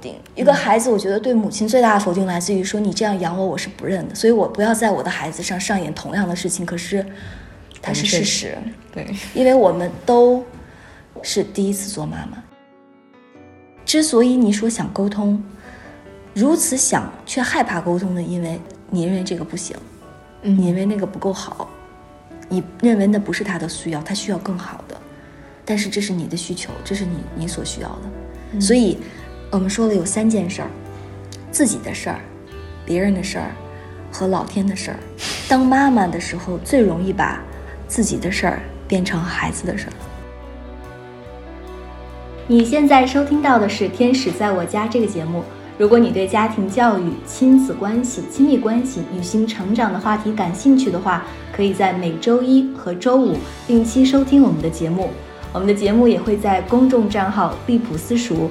定。一个孩子，我觉得对母亲最大的否定来自于说你这样养我，我是不认的，所以我不要在我的孩子上上演同样的事情。可是，它是事实，对，因为我们都是第一次做妈妈。之所以你说想沟通，如此想却害怕沟通的，因为你认为这个不行，你认为那个不够好，你认为那不是他的需要，他需要更好的，但是这是你的需求，这是你你所需要的，所以我们说了有三件事儿：自己的事儿、别人的事儿和老天的事儿。当妈妈的时候，最容易把自己的事儿变成孩子的事儿。你现在收听到的是《天使在我家》这个节目。如果你对家庭教育、亲子关系、亲密关系、女性成长的话题感兴趣的话，可以在每周一和周五定期收听我们的节目。我们的节目也会在公众账号“利普私塾”、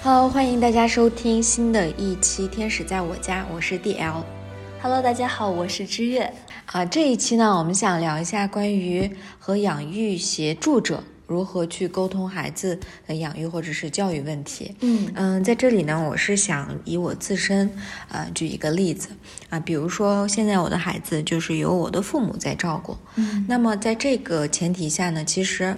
好，欢迎大家收听新的一期《天使在我家》，我是 D L。Hello，大家好，我是知月。啊，这一期呢，我们想聊一下关于和养育协助者如何去沟通孩子的养育或者是教育问题。嗯嗯，在这里呢，我是想以我自身，呃，举一个例子啊，比如说现在我的孩子就是由我的父母在照顾，嗯那么在这个前提下呢，其实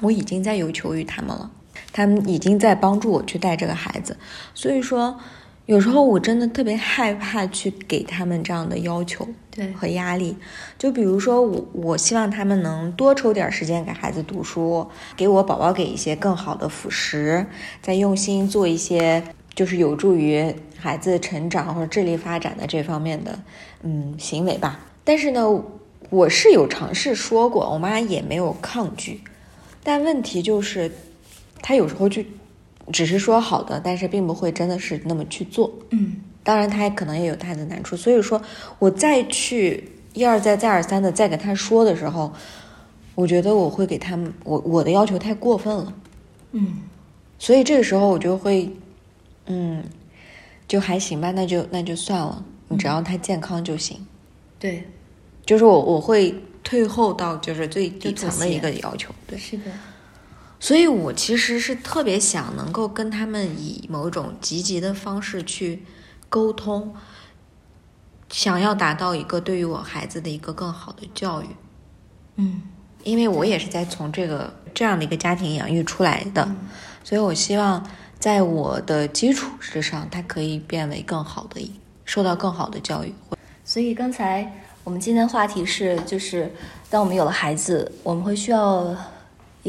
我已经在有求于他们了，他们已经在帮助我去带这个孩子，所以说有时候我真的特别害怕去给他们这样的要求对和压力。就比如说我，我希望他们能多抽点时间给孩子读书，给我宝宝给一些更好的辅食，再用心做一些就是有助于孩子成长或者智力发展的这方面的嗯行为吧。但是呢，我是有尝试说过，我妈也没有抗拒，但问题就是，她有时候就只是说好的，但是并不会真的是那么去做。嗯。当然，他也可能也有他的难处，所以说我再去一而再、再而三的再跟他说的时候，我觉得我会给他们我我的要求太过分了，嗯。所以这个时候我就会，嗯，就还行吧，那就那就算了，你只要他健康就行。对，就是我我会退后到就是最底层的一个要求，对。是的，所以我其实是特别想能够跟他们以某种积极的方式去沟通，想要达到一个对于我孩子的一个更好的教育，嗯。因为我也是在从这个这样的一个家庭养育出来的，所以我希望在我的基础之上，他可以变为更好的，受到更好的教育。所以刚才我们今天的话题是，就是当我们有了孩子，我们会需要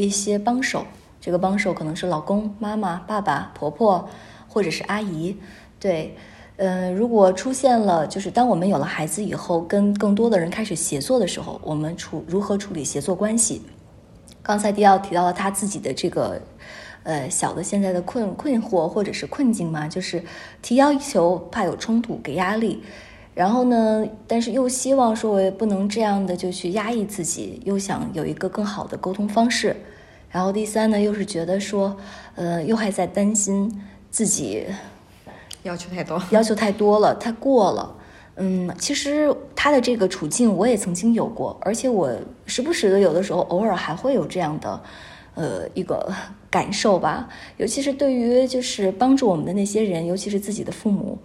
一些帮手。这个帮手可能是老公、妈妈、爸爸、婆婆，或者是阿姨。对，呃，如果出现了，就是当我们有了孩子以后，跟更多的人开始协作的时候，我们处如何处理协作关系？刚才迪奥提到了他自己的这个，呃，小的现在的困困惑或者是困境嘛，就是提要求怕有冲突，给压力，然后呢，但是又希望说我也不能这样的就去压抑自己，又想有一个更好的沟通方式，然后第三呢，又是觉得说，呃，又还在担心自己要求太多，要求太多了，太过了。嗯，其实他的这个处境我也曾经有过，而且我时不时的有的时候偶尔还会有这样的，呃，一个感受吧。尤其是对于就是帮助我们的那些人，尤其是自己的父母，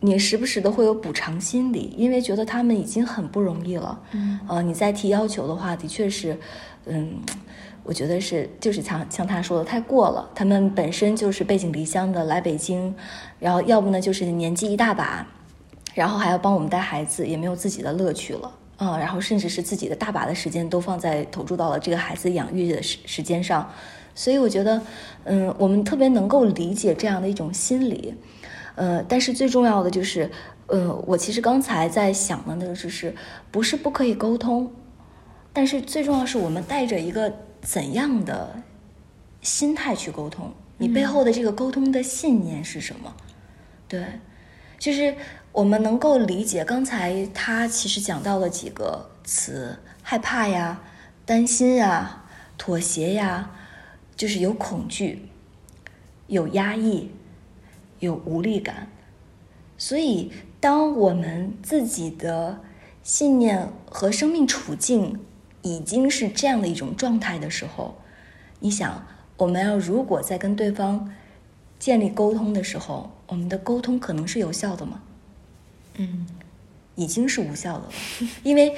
你时不时的会有补偿心理，因为觉得他们已经很不容易了。嗯，呃，你再提要求的话，的确是，嗯。我觉得是，就是像像他说的太过了。他们本身就是背井离乡的来北京，然后要不呢就是年纪一大把，然后还要帮我们带孩子，也没有自己的乐趣了啊、然后甚至是自己的大把的时间都放在投注到了这个孩子养育的时时间上，所以我觉得，嗯，我们特别能够理解这样的一种心理，呃，但是最重要的就是，呃，我其实刚才在想的那个就是，不是不可以沟通，但是最重要是我们带着一个怎样的心态去沟通，你背后的这个沟通的信念是什么？对，就是我们能够理解刚才他其实讲到了几个词：害怕呀、担心呀、妥协呀，就是有恐惧、有压抑、有无力感。所以，当我们自己的信念和生命处境已经是这样的一种状态的时候，你想，我们要如果在跟对方建立沟通的时候，我们的沟通可能是有效的吗？嗯，已经是无效的了，因为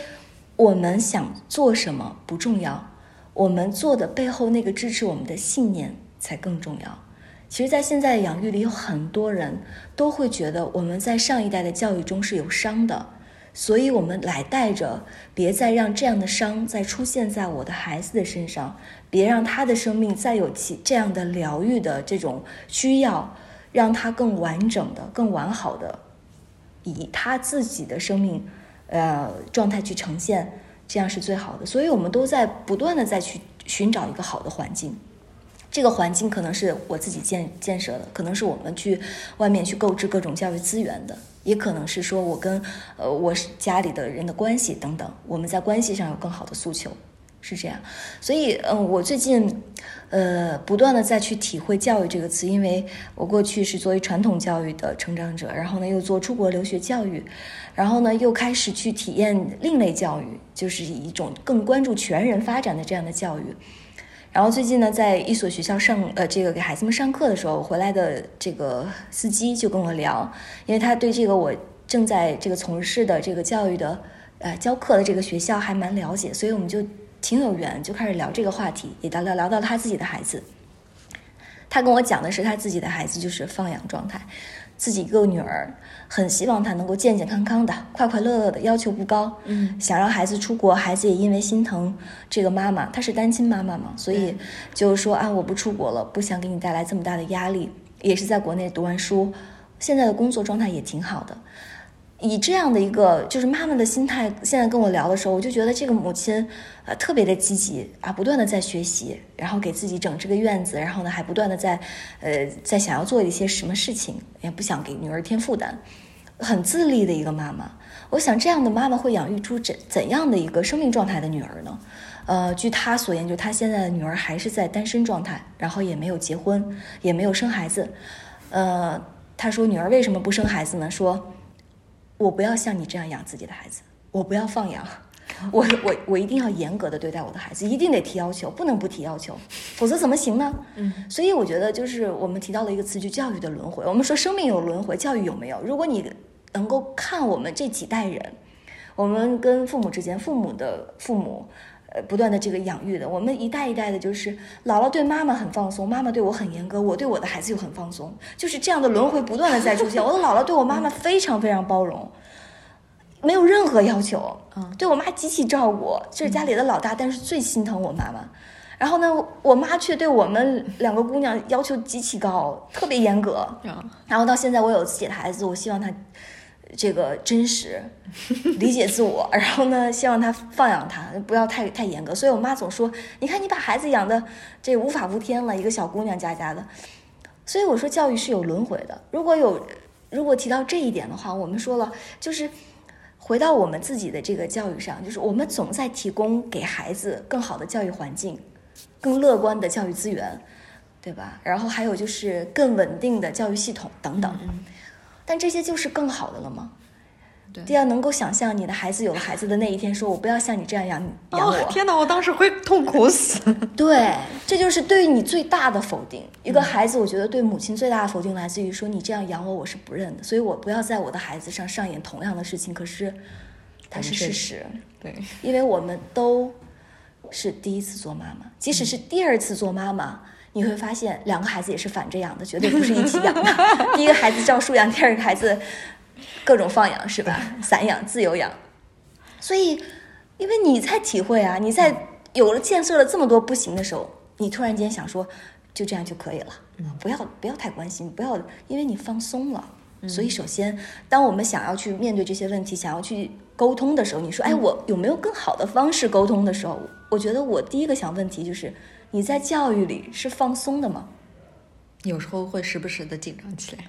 我们想做什么不重要，我们做的背后那个支持我们的信念才更重要。其实，在现在的养育里，有很多人都会觉得我们在上一代的教育中是有伤的，所以我们来带着，别再让这样的伤再出现在我的孩子的身上，别让他的生命再有其这样的疗愈的这种需要，让他更完整的、更完好的以他自己的生命呃状态去呈现，这样是最好的。所以，我们都在不断的再去寻找一个好的环境。这个环境可能是我自己建建设的，可能是我们去外面去购置各种教育资源的，也可能是说我跟呃我家里的人的关系等等，我们在关系上有更好的诉求，是这样。所以，嗯，我最近呃不断的再去体会“教育”这个词，因为我过去是作为传统教育的成长者，然后呢又做出国留学教育，然后呢又开始去体验另类教育，就是一种更关注全人发展的这样的教育。然后最近呢，在一所学校上呃，这个给孩子们上课的时候，回来的这个司机就跟我聊，因为他对这个我正在这个从事的这个教育的呃教课的这个学校还蛮了解，所以我们就挺有缘，就开始聊这个话题，也聊聊聊到他自己的孩子。他跟我讲的是他自己的孩子就是放养状态。自己一个女儿，很希望她能够健健康康的、快快乐乐的，要求不高。嗯，想让孩子出国，孩子也因为心疼这个妈妈，她是单亲妈妈嘛，所以就是说啊，我不出国了，不想给你带来这么大的压力，也是在国内读完书，现在的工作状态也挺好的。以这样的一个就是妈妈的心态，现在跟我聊的时候，我就觉得这个母亲，呃，特别的积极啊，不断的在学习，然后给自己整这个院子，然后呢，还不断的在，呃，在想要做一些什么事情，也不想给女儿添负担，很自立的一个妈妈。我想这样的妈妈会养育出怎怎样的一个生命状态的女儿呢？呃，据她所言，就她现在的女儿还是在单身状态，然后也没有结婚，也没有生孩子。呃，她说女儿为什么不生孩子呢？说。我不要像你这样养自己的孩子，我不要放养，我我我一定要严格的对待我的孩子，一定得提要求，不能不提要求，否则怎么行呢？嗯，所以我觉得就是我们提到了一个词，就教育的轮回。我们说生命有轮回，教育有没有？如果你能够看我们这几代人，我们跟父母之间，父母的父母。呃，不断的这个养育的，我们一代一代的，就是姥姥对妈妈很放松，妈妈对我很严格，我对我的孩子又很放松，就是这样的轮回不断的在出现。我的姥姥对我妈妈非常非常包容，没有任何要求，嗯，对我妈极其照顾，这是家里的老大，但是最心疼我妈妈。然后呢，我妈却对我们两个姑娘要求极其高，特别严格。然后到现在我有自己的孩子，我希望他。这个真实，理解自我，然后呢，希望他放养他，不要太太严格。所以我妈总说：“你看你把孩子养的这无法无天了，一个小姑娘家家的。”所以我说教育是有轮回的。如果有，如果提到这一点的话，我们说了，就是回到我们自己的这个教育上，就是我们总在提供给孩子更好的教育环境，更乐观的教育资源，对吧？然后还有就是更稳定的教育系统等等。但这些就是更好的了吗？对，要能够想象你的孩子有了孩子的那一天，说我不要像你这样养养我。天哪，我当时会痛苦死。对，这就是对于你最大的否定。一个孩子，我觉得对母亲最大的否定来自于说你这样养我，我是不认的。所以我不要在我的孩子上上演同样的事情。可是，它是事实。对，因为我们都是第一次做妈妈，即使是第二次做妈妈。你会发现，两个孩子也是反着养的，绝对不是一起养的。第一个孩子照书养，第二个孩子各种放养，是吧？散养、自由养。所以，因为你在体会啊，你在有了建设了这么多不行的时候，你突然间想说，就这样就可以了，不要不要太关心，不要，因为你放松了。所以，首先，当我们想要去面对这些问题，想要去沟通的时候，你说，哎，我有没有更好的方式沟通的时候，我觉得我第一个想问题就是。你在教育里是放松的吗？有时候会时不时的紧张起来。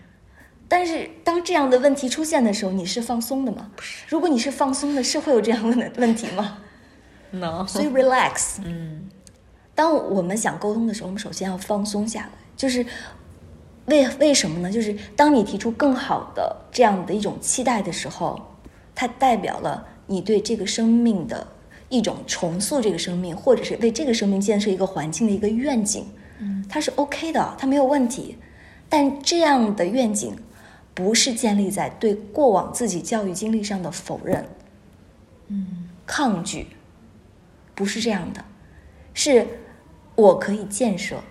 但是当这样的问题出现的时候，你是放松的吗？不是。如果你是放松的，是会有这样问的问题吗？No。所以 relax。嗯。当我们想沟通的时候，我们首先要放松下来。就是为为什么呢？就是当你提出更好的这样的一种期待的时候，它代表了你对这个生命的一种重塑，这个生命，或者是为这个生命建设一个环境的一个愿景。嗯，它是 OK 的，它没有问题。但这样的愿景不是建立在对过往自己教育经历上的否认、嗯，抗拒，不是这样的，是我可以建设。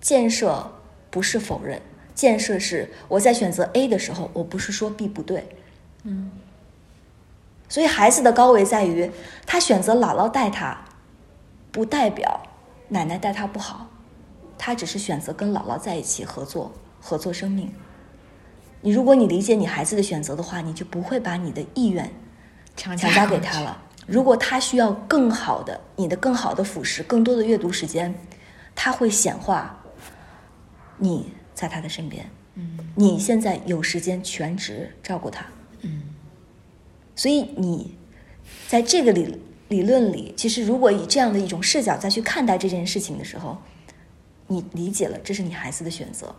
建设不是否认，建设是我在选择 A 的时候，我不是说 B 不对，嗯。所以孩子的高维在于，他选择姥姥带他，不代表奶奶带他不好，他只是选择跟姥姥在一起合作，合作生命。你如果你理解你孩子的选择的话，你就不会把你的意愿强加给他了。如果他需要更好的，你的更好的辅食，更多的阅读时间，他会显化。你在他的身边，嗯，你现在有时间全职照顾他，嗯，所以你在这个理理论里，其实如果以这样的一种视角再去看待这件事情的时候，你理解了这是你孩子的选择，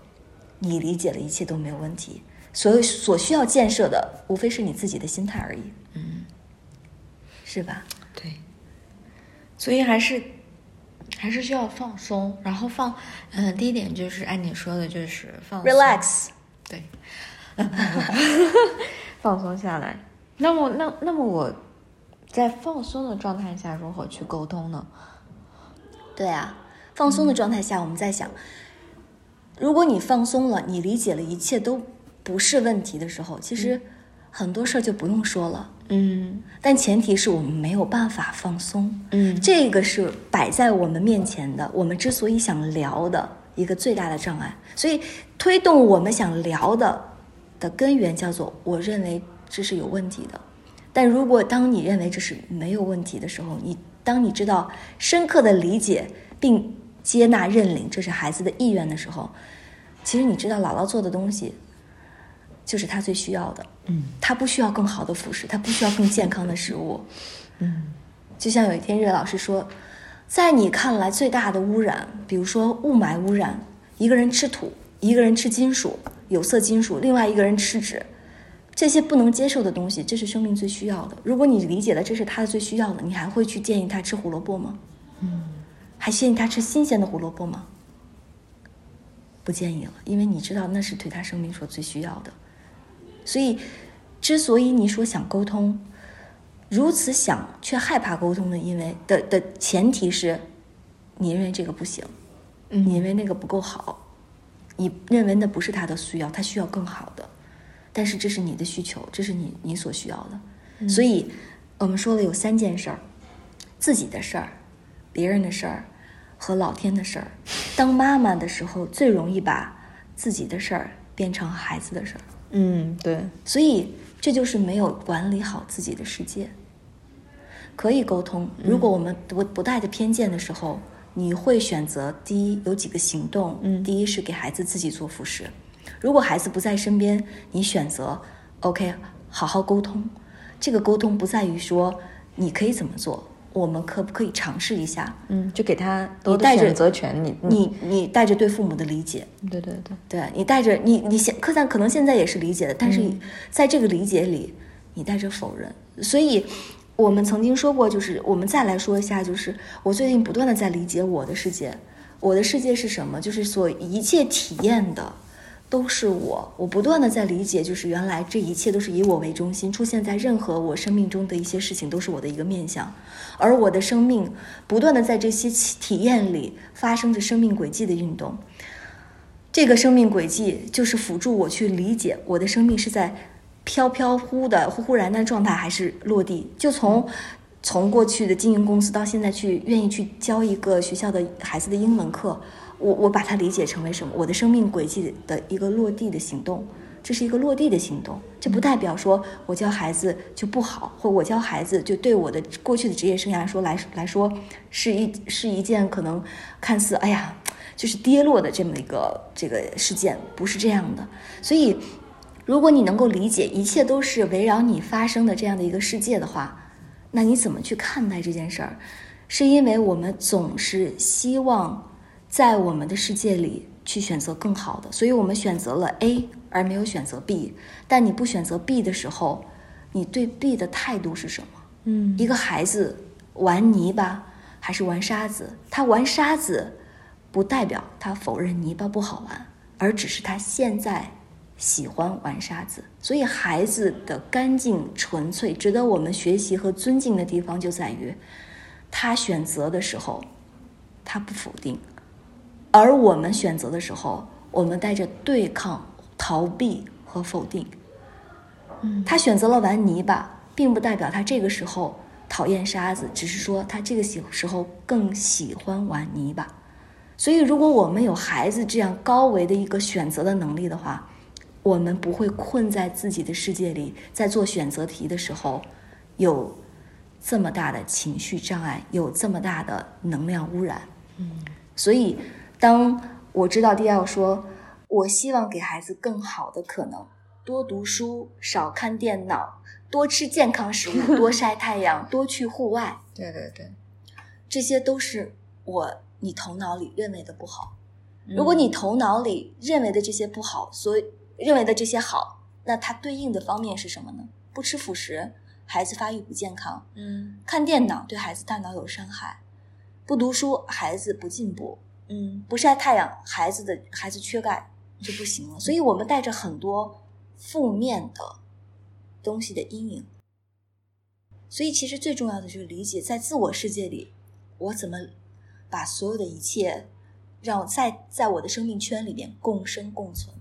你理解了一切都没有问题，所有所需要建设的无非是你自己的心态而已，嗯，是吧？对，所以还是。还是需要放松，然后放，嗯，第一点就是按你说的，就是放 relax，对，放松下来。那么，那那么我在放松的状态下如何去沟通呢？对啊，放松的状态下，我们在想，如果你放松了，你理解了一切都不是问题的时候，其实很多事儿就不用说了。嗯，但前提是我们没有办法放松。嗯，这个是摆在我们面前的。我们之所以想聊的一个最大的障碍，所以推动我们想聊的的根源叫做我认为这是有问题的。但如果当你认为这是没有问题的时候，你当你知道深刻的理解并接纳认领这是孩子的意愿的时候，其实你知道姥姥做的东西。就是他最需要的，嗯，他不需要更好的辅食，他不需要更健康的食物，嗯，就像有一天瑞老师说，在你看来最大的污染，比如说雾霾污染，一个人吃土，一个人吃金属、有色金属，另外一个人吃纸，这些不能接受的东西，这是生命最需要的。如果你理解了这是他最需要的，你还会去建议他吃胡萝卜吗？嗯，还建议他吃新鲜的胡萝卜吗？不建议了，因为你知道那是对他生命所最需要的。所以，之所以你说想沟通，如此想却害怕沟通的，因为的的前提是，你认为这个不行，你认为那个不够好，你认为那不是他的需要，他需要更好的，但是这是你的需求，这是你你所需要的。所以，我们说了有三件事儿：自己的事儿、别人的事儿和老天的事儿。当妈妈的时候，最容易把自己的事儿变成孩子的事儿。嗯，对，所以这就是没有管理好自己的世界。可以沟通，如果我们不不带着偏见的时候，你会选择第一有几个行动，嗯，第一是给孩子自己做辅食。如果孩子不在身边，你选择 OK 好好沟通。这个沟通不在于说你可以怎么做。我们可不可以尝试一下？嗯，就给他你带着选择权，你你你带着对父母的理解，对对对，对你带着你你现可能可能现在也是理解的，但是在这个理解里，你带着否认。所以，我们曾经说过，就是我们再来说一下，就是我最近不断的在理解我的世界，我的世界是什么？就是所一切体验的。都是我，我不断的在理解，就是原来这一切都是以我为中心，出现在任何我生命中的一些事情，都是我的一个面相，而我的生命不断的在这些体验里发生着生命轨迹的运动。这个生命轨迹就是辅助我去理解我的生命是在飘飘忽的忽忽然的状态，还是落地。就从从过去的经营公司到现在去愿意去教一个学校的孩子的英文课。我我把它理解成为什么？我的生命轨迹的一个落地的行动，这是一个落地的行动，这不代表说我教孩子就不好，或我教孩子就对我的过去的职业生涯说来来说是一是一件可能看似哎呀就是跌落的这么一个这个事件，不是这样的。所以，如果你能够理解一切都是围绕你发生的这样的一个世界的话，那你怎么去看待这件事儿？是因为我们总是希望在我们的世界里。去选择更好的，所以我们选择了 A 而没有选择 B。但你不选择 B 的时候，你对 B 的态度是什么？嗯，一个孩子玩泥巴还是玩沙子？他玩沙子，不代表他否认泥巴不好玩，而只是他现在喜欢玩沙子。所以孩子的干净纯粹，值得我们学习和尊敬的地方就在于，他选择的时候，他不否定。而我们选择的时候，我们带着对抗、逃避和否定。嗯，他选择了玩泥巴，并不代表他这个时候讨厌沙子，只是说他这个喜时候更喜欢玩泥巴。所以，如果我们有孩子这样高维的一个选择的能力的话，我们不会困在自己的世界里，在做选择题的时候有这么大的情绪障碍，有这么大的能量污染。嗯，所以。当我知道第二说，我希望给孩子更好的可能，多读书，少看电脑，多吃健康食物，多晒太阳，多去户外。对对对，这些都是我你头脑里认为的不好。如果你头脑里认为的这些不好，所以认为的这些好，那它对应的方面是什么呢？不吃辅食，孩子发育不健康；嗯，看电脑对孩子大脑有伤害；不读书，孩子不进步。嗯，不晒太阳，孩子的孩子缺钙就不行了。所以我们带着很多负面的东西的阴影。所以其实最重要的就是理解，在自我世界里，我怎么把所有的一切让在在我的生命圈里面共生共存。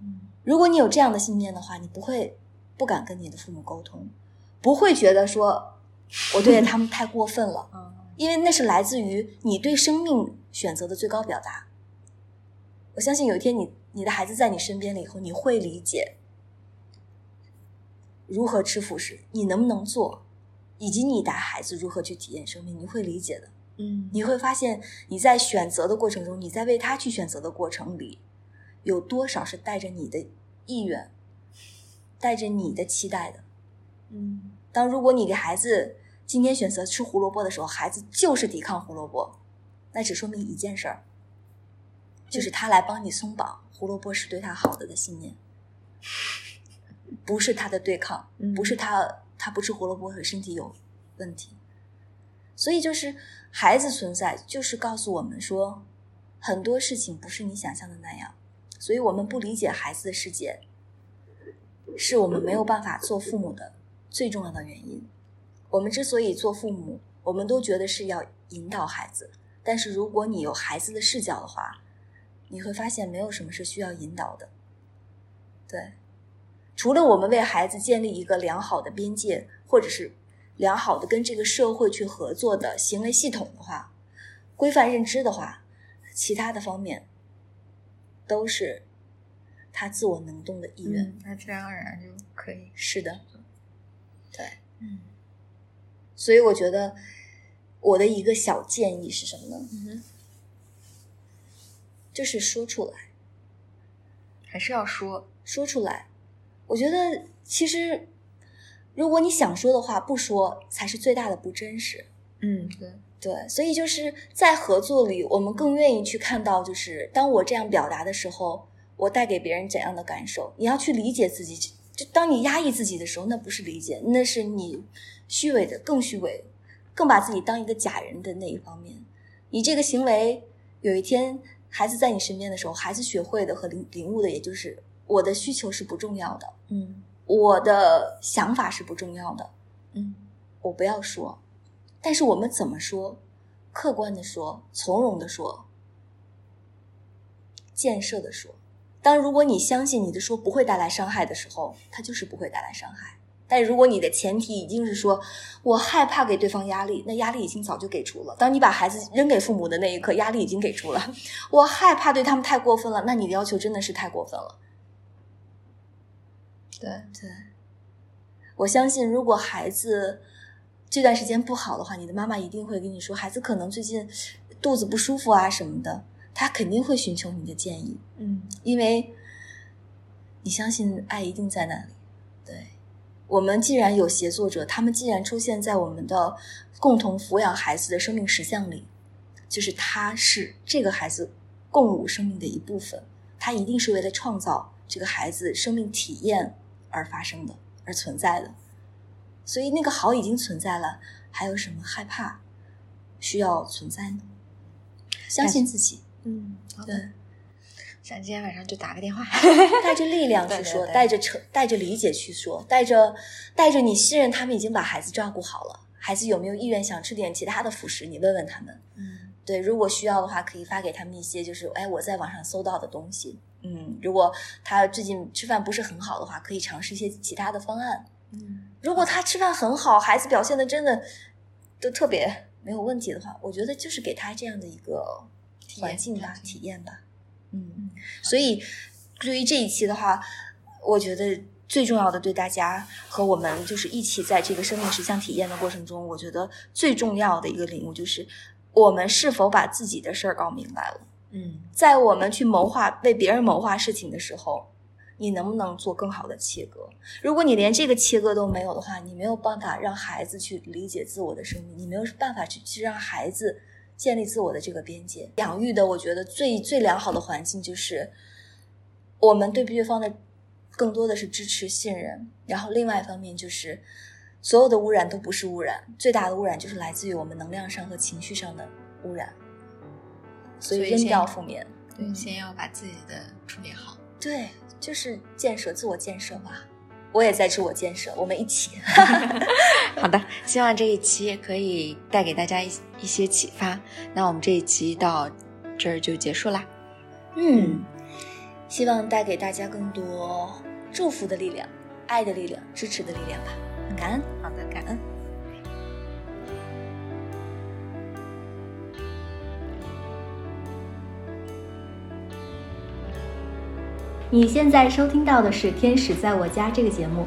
嗯，如果你有这样的信念的话，你不会不敢跟你的父母沟通，不会觉得说我对他们太过分了。嗯。因为那是来自于你对生命选择的最高表达。我相信有一天你你的孩子在你身边了以后，你会理解如何吃辅食，你能不能做，以及你带孩子如何去体验生命，你会理解的。嗯，你会发现你在选择的过程中，你在为他去选择的过程里，有多少是带着你的意愿，带着你的期待的。嗯，当如果你给孩子。今天选择吃胡萝卜的时候，孩子就是抵抗胡萝卜，那只说明一件事儿，就是他来帮你松绑，胡萝卜是对他好的的信念，不是他的对抗，不是他他不吃胡萝卜和身体有问题。所以就是孩子存在，就是告诉我们说，很多事情不是你想象的那样，所以我们不理解孩子的世界，是我们没有办法做父母的最重要的原因。我们之所以做父母，我们都觉得是要引导孩子。但是如果你有孩子的视角的话，你会发现没有什么是需要引导的。对，除了我们为孩子建立一个良好的边界，或者是良好的跟这个社会去合作的行为系统的话，规范认知的话，其他的方面都是他自我能动的意愿，那自然而然就可以。是的，对，嗯。所以我觉得，我的一个小建议是什么呢？嗯就是说出来，还是要说说出来。我觉得其实，如果你想说的话，不说才是最大的不真实。嗯，对对。所以就是在合作里，我们更愿意去看到，就是当我这样表达的时候，我带给别人怎样的感受。你要去理解自己。就当你压抑自己的时候，那不是理解，那是你虚伪的，更虚伪，更把自己当一个假人的那一方面。你这个行为，有一天孩子在你身边的时候，孩子学会的和领领悟的，也就是我的需求是不重要的，嗯，我的想法是不重要的，嗯，我不要说，但是我们怎么说？客观的说，从容的说，建设的说。当如果你相信你的说不会带来伤害的时候，它就是不会带来伤害。但如果你的前提已经是说我害怕给对方压力，那压力已经早就给出了。当你把孩子扔给父母的那一刻，压力已经给出了。我害怕对他们太过分了，那你的要求真的是太过分了。对对，我相信如果孩子这段时间不好的话，你的妈妈一定会跟你说，孩子可能最近肚子不舒服啊什么的，他肯定会寻求你的建议，嗯因为你相信爱一定在那里。对，我们既然有协作者，他们既然出现在我们的共同抚养孩子的生命实相里，就是他是这个孩子共舞生命的一部分，他一定是为了创造这个孩子生命体验而发生的，而存在的。所以那个好已经存在了，还有什么害怕需要存在呢？相信自己，嗯，好的。对，咱今天晚上就打个电话。带着力量去说，对对对带着成，带着理解去说，带着带着你信任他们已经把孩子照顾好了，孩子有没有意愿想吃点其他的辅食，你问问他们。嗯对，如果需要的话，可以发给他们一些，就是哎，我在网上搜到的东西。嗯，如果他最近吃饭不是很好的话，可以尝试一些其他的方案。嗯如果他吃饭很好，孩子表现的真的都特别没有问题的话，我觉得就是给他这样的一个环境吧，体验吧。嗯，嗯，所以对于这一期的话，我觉得最重要的对大家和我们就是一起在这个生命实相体验的过程中，我觉得最重要的一个领悟就是，我们是否把自己的事儿搞明白了。嗯在我们去谋划为别人谋划事情的时候，你能不能做更好的切割？如果你连这个切割都没有的话，你没有办法让孩子去理解自我的生命，你没有办法去去让孩子建立自我的这个边界。养育的，我觉得最最良好的环境就是我们对对方的更多的是支持、信任，然后另外一方面就是所有的污染都不是污染，最大的污染就是来自于我们能量上和情绪上的污染。所以扔掉负面，对，先要把自己的处理好。对，就是建设自我建设吧。我也在自我建设，我们一起。好的，希望这一期可以带给大家一一些启发。那我们这一期到这儿就结束啦。嗯，希望带给大家更多祝福的力量、爱的力量、支持的力量吧。感恩。好的，感恩。你现在收听到的是《天使在我家》这个节目。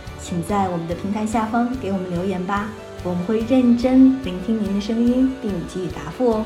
请在我们的平台下方给我们留言吧，我们会认真聆听您的声音，并给予答复哦。